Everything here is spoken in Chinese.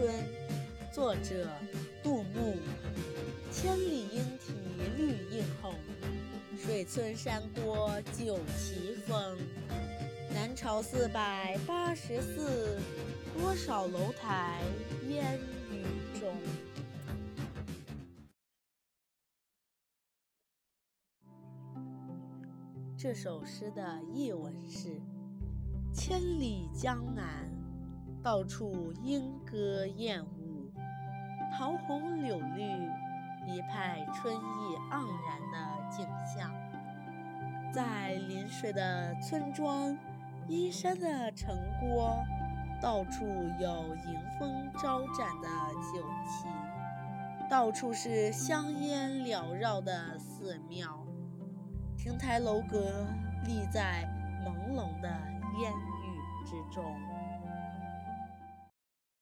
春》，作者杜牧。千里莺啼绿映红，水村山郭酒旗风。南朝四百八十寺，多少楼台烟雨中。这首诗的译文是：千里江南，到处莺歌燕舞，桃红柳绿，一派春意盎然的景象。在临水的村庄。依山的城郭，到处有迎风招展的酒旗，到处是香烟缭绕的寺庙，亭台楼阁立在朦胧的烟雨之中。